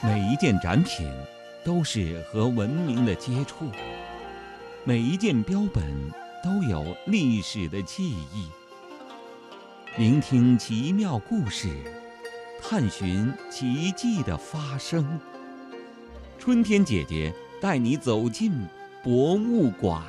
每一件展品都是和文明的接触，每一件标本都有历史的记忆。聆听奇妙故事，探寻奇迹的发生。春天姐姐带你走进博物馆。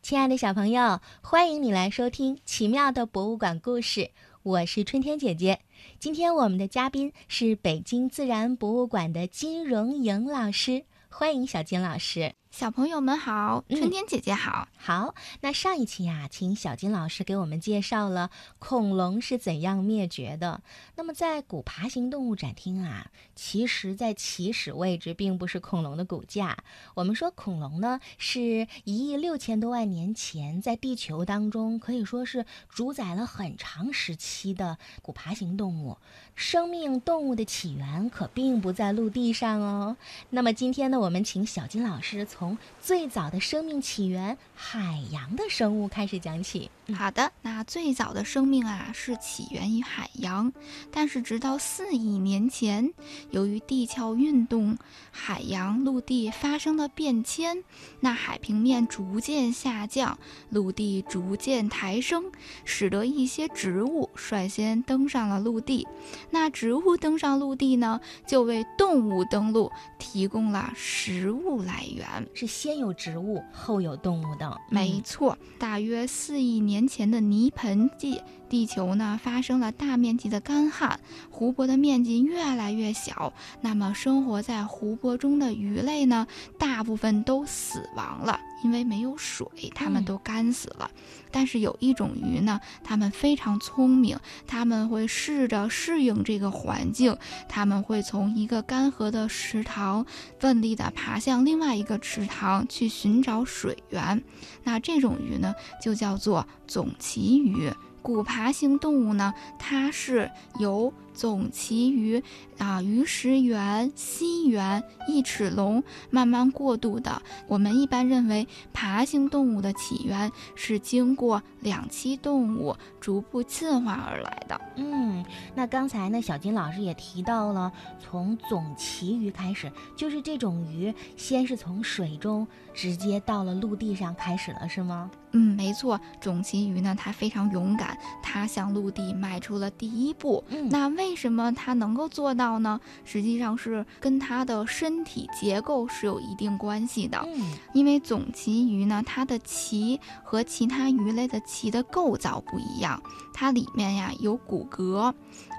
亲爱的小朋友，欢迎你来收听奇妙的博物馆故事。我是春天姐姐。今天我们的嘉宾是北京自然博物馆的金荣莹老师，欢迎小金老师。小朋友们好，春天姐姐好。好，那上一期呀，请小金老师给我们介绍了恐龙是怎样灭绝的。那么在古爬行动物展厅啊，其实在起始位置并不是恐龙的骨架。我们说恐龙呢，是一亿六千多万年前在地球当中可以说是主宰了很长时期的古爬行动物。生命动物的起源可并不在陆地上哦。那么今天呢，我们请小金老师从从最早的生命起源——海洋的生物开始讲起。好的，那最早的生命啊是起源于海洋，但是直到四亿年前，由于地壳运动，海洋陆地发生了变迁，那海平面逐渐下降，陆地逐渐抬升，使得一些植物率先登上了陆地。那植物登上陆地呢，就为动物登陆提供了食物来源，是先有植物，后有动物的。没错，大约四亿年。前的泥盆纪，地球呢发生了大面积的干旱，湖泊的面积越来越小。那么生活在湖泊中的鱼类呢，大部分都死亡了，因为没有水，它们都干死了。但是有一种鱼呢，它们非常聪明，它们会试着适应这个环境，它们会从一个干涸的池塘奋力地爬向另外一个池塘去寻找水源。那这种鱼呢，就叫做总鳍鱼。古爬行动物呢，它是由总鳍鱼啊、鱼食源、蜥源、翼齿龙慢慢过渡的。我们一般认为，爬行动物的起源是经过两栖动物逐步进化而来的。嗯，那刚才呢，小金老师也提到了，从总鳍鱼开始，就是这种鱼先是从水中直接到了陆地上开始了，是吗？嗯，没错，种鳍鱼呢，它非常勇敢，它向陆地迈出了第一步。嗯，那为什么它能够做到呢？实际上是跟它的身体结构是有一定关系的。嗯，因为种鳍鱼呢，它的鳍和其他鱼类的鳍的构造不一样，它里面呀有骨骼。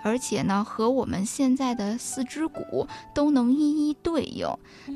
而且呢，和我们现在的四肢骨都能一一对应。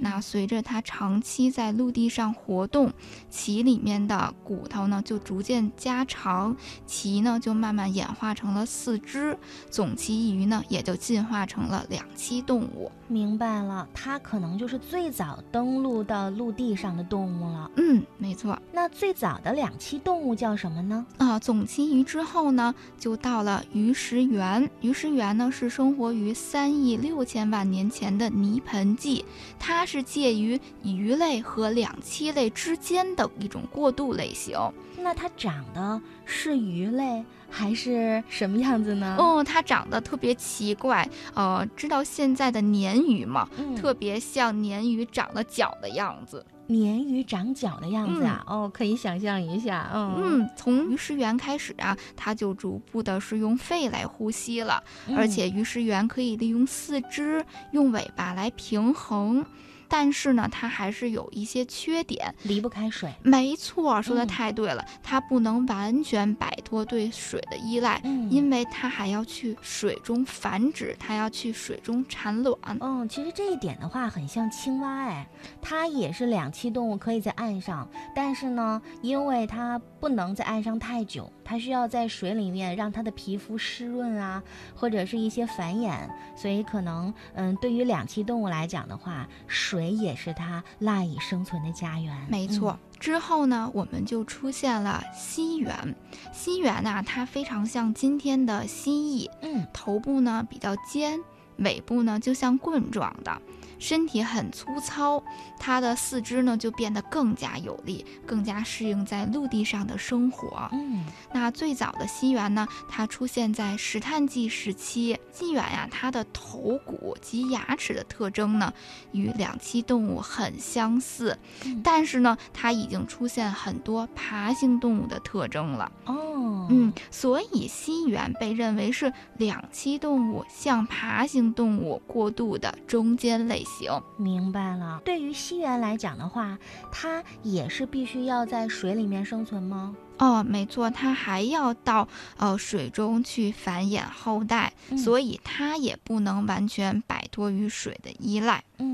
那随着它长期在陆地上活动，鳍里面的骨头呢就逐渐加长，鳍呢就慢慢演化成了四肢，总鳍鱼呢也就进化成了两栖动物。明白了，它可能就是最早登陆到陆地上的动物了。嗯，没错。那最早的两栖动物叫什么呢？啊，总鳍鱼之后呢，就到了鱼食源。鱼食源呢是生活于三亿六千万年前的泥盆纪，它是介于鱼类和两栖类之间的一种过渡类型。那它长得是鱼类还是什么样子呢？哦，它长得特别奇怪。呃，知道现在的鲶鱼吗？嗯特别像鲶鱼长了脚的样子。鲶鱼长脚的样子啊！哦，可以想象一下。嗯嗯，从鱼食源开始啊，它就逐步的是用肺来呼吸了，嗯而且鱼食源可以利用四肢、用尾巴来平衡。但是呢，它还是有一些缺点。离不开水。没错，说的嗯太对了，它不能完全摆脱对水的依赖，嗯因为它还要去水中繁殖，它要去水中产卵。嗯，其实这一点的话，很像青蛙哎，它也是两栖动物，可以在岸上，但是呢，因为它不能在岸上太久，它需要在水里面让它的皮肤湿润啊，或者是一些繁衍，所以可能，嗯，对于两栖动物来讲的话，水也是它赖以生存的家园。没错。之后呢，我们就出现了蜥猿。蜥猿呐、它非常像今天的蜥蜴，嗯，头部呢比较尖，尾部呢就像棍状的。身体很粗糙，它的四肢呢就变得更加有力，更加适应在陆地上的生活。嗯，那最早的蜥猿呢，它出现在石炭纪时期。蜥猿呀，它的头骨及牙齿的特征呢，与两栖动物很相似，嗯但是呢，它已经出现很多爬行动物的特征了。哦，嗯，所以蜥猿被认为是两栖动物向爬行动物过渡的中间类型。明白了。对于蜥蜴来讲的话，它也是必须要在水里面生存吗？哦，没错，它还要到呃水中去繁衍后代，嗯所以它也不能完全摆脱于水的依赖。嗯，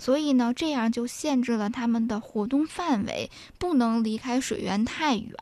所以呢，这样就限制了它们的活动范围，不能离开水源太远，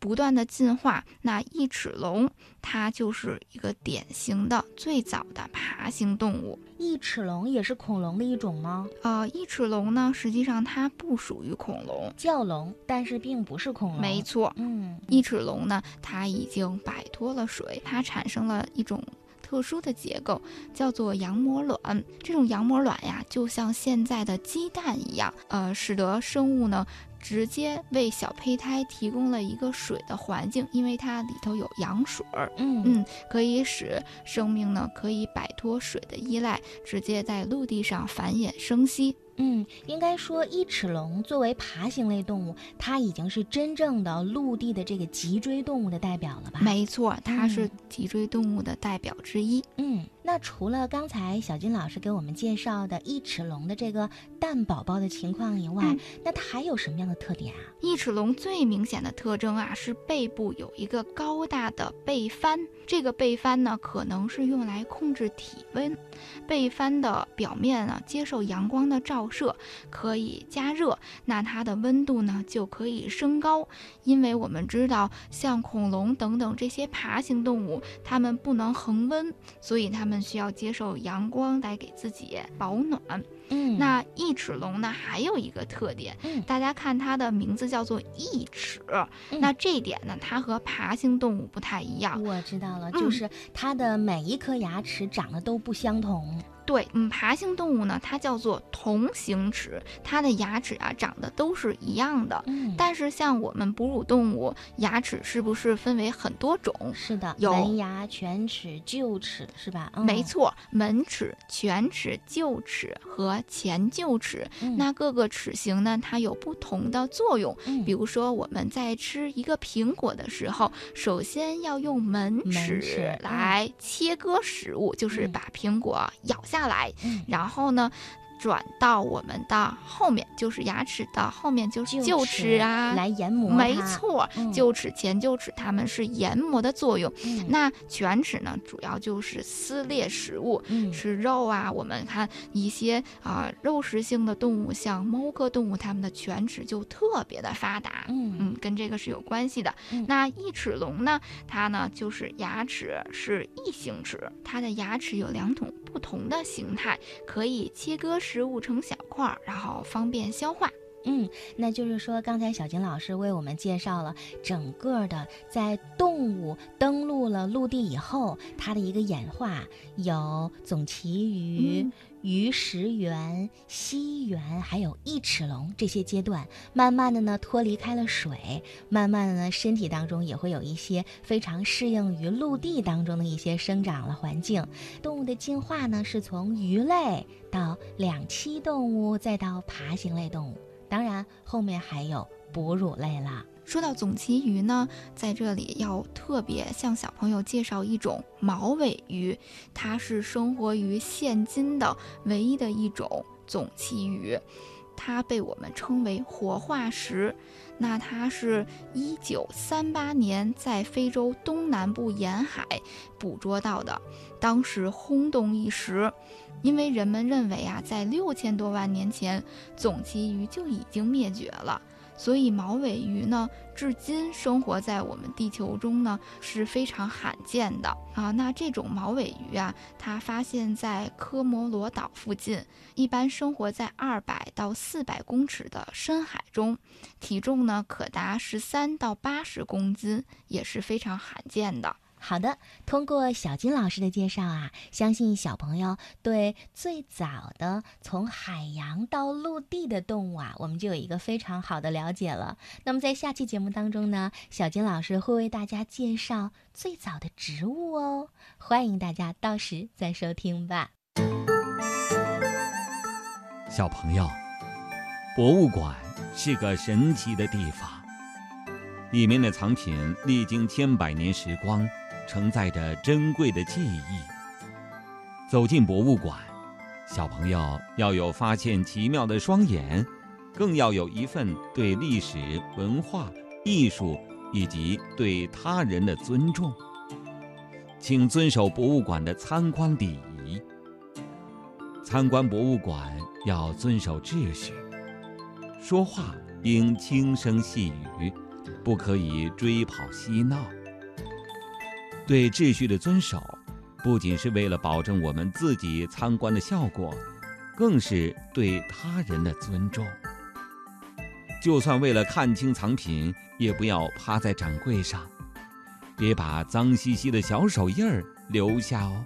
不断的进化。那异齿龙它就是一个典型的最早的爬行动物。异齿龙也是恐龙的一种吗？呃，异齿龙呢，实际上它不属于恐龙，叫龙，但是并不是恐龙。没。错。嗯，异齿龙呢，它已经摆脱了水，它产生了一种特殊的结构，叫做羊膜卵。这种羊膜卵呀，就像现在的鸡蛋一样，呃，使得生物呢直接为小胚胎提供了一个水的环境，因为它里头有羊水儿。嗯嗯，可以使生命呢可以摆脱水的依赖，直接在陆地上繁衍生息。嗯，应该说异齿龙作为爬行类动物，它已经是真正的陆地的这个脊椎动物的代表了吧？没错，它是嗯脊椎动物的代表之一。嗯，那除了刚才小军老师给我们介绍的异齿龙的这个蛋宝宝的情况以外，嗯那它还有什么样的特点啊？异齿龙最明显的特征啊，是背部有一个高大的背帆。这个背帆呢，可能是用来控制体温。背帆的表面呢，接受阳光的照射，可以加热，那它的温度呢就可以升高。因为我们知道，像恐龙等等这些爬行动物，它们不能恒温，所以它们需要接受阳光来给自己保暖。嗯那异齿龙呢，还有一个特点，嗯大家看它的名字叫做异齿，嗯那这一点呢，它和爬行动物不太一样。我知道了，嗯就是它的每一颗牙齿长得都不相同。对，嗯，爬行动物呢，它叫做同形齿，它的牙齿啊长得都是一样的。嗯，但是像我们哺乳动物，牙齿是不是分为很多种？是的，有门牙、犬齿、臼齿是吧？嗯没，错，门齿、犬齿、臼齿和前臼齿，嗯。那各个齿形呢，它有不同的作用。嗯。比如说，我们在吃一个苹果的时候，首先要用门门齿来切割食物，就是嗯。把苹果咬下来，嗯。然后呢。转到我们的后面，就是牙齿的后面，就是臼齿啊，来研磨没它，错，嗯臼齿、前臼齿它们是研磨的作用。嗯那犬齿呢，主要就是撕裂食物，嗯吃肉啊。我们看一些啊、肉食性的动物，像猫科动物，它们的犬齿就特别的发达。嗯嗯，跟这个是有关系的。嗯那异齿龙呢，它呢就是牙齿是异形齿，它的牙齿有两种不同的形态，可以切割食物成小块，然后方便消化。嗯，那就是说，刚才小金老师为我们介绍了整个的在动物登陆了陆地以后，它的一个演化，有总鳍鱼、嗯鱼食猿、蜥猿，还有异齿龙这些阶段，慢慢的呢脱离开了水，慢慢的呢身体当中也会有一些非常适应于陆地当中的一些生长了环境。动物的进化呢是从鱼类到两栖动物，再到爬行类动物。当然，后面还有哺乳类啦。说到总鳍鱼呢，在这里要特别向小朋友介绍一种毛尾鱼，它是生活于现今的唯一的一种总鳍鱼，它被我们称为活化石。那它是一九三八年在非洲东南部沿海捕捉到的，当时轰动一时，因为人们认为啊，在六千多万年前，总鳍鱼就已经灭绝了。所以毛尾鱼呢，至今生活在我们地球中呢是非常罕见的啊。那这种毛尾鱼啊，它发现在科摩罗岛附近，一般生活在二百到四百公尺的深海中，体重呢可达十三到八十公斤，也是非常罕见的。好的，通过小金老师的介绍啊，相信小朋友对最早的从海洋到陆地的动物啊，我们就有一个非常好的了解了。那么在下期节目当中呢，小金老师会为大家介绍最早的植物哦，欢迎大家到时再收听吧。小朋友，博物馆是个神奇的地方，里面的藏品历经千百年时光。承载着珍贵的记忆。走进博物馆，小朋友要有发现奇妙的双眼，更要有一份对历史文化、艺术以及对他人的尊重。请遵守博物馆的参观礼仪。参观博物馆要遵守秩序，说话应轻声细语，不可以追跑嬉闹。对秩序的遵守，不仅是为了保证我们自己参观的效果，更是对他人的尊重。就算为了看清藏品，也不要趴在展柜上，别把脏兮兮的小手印儿留下哦。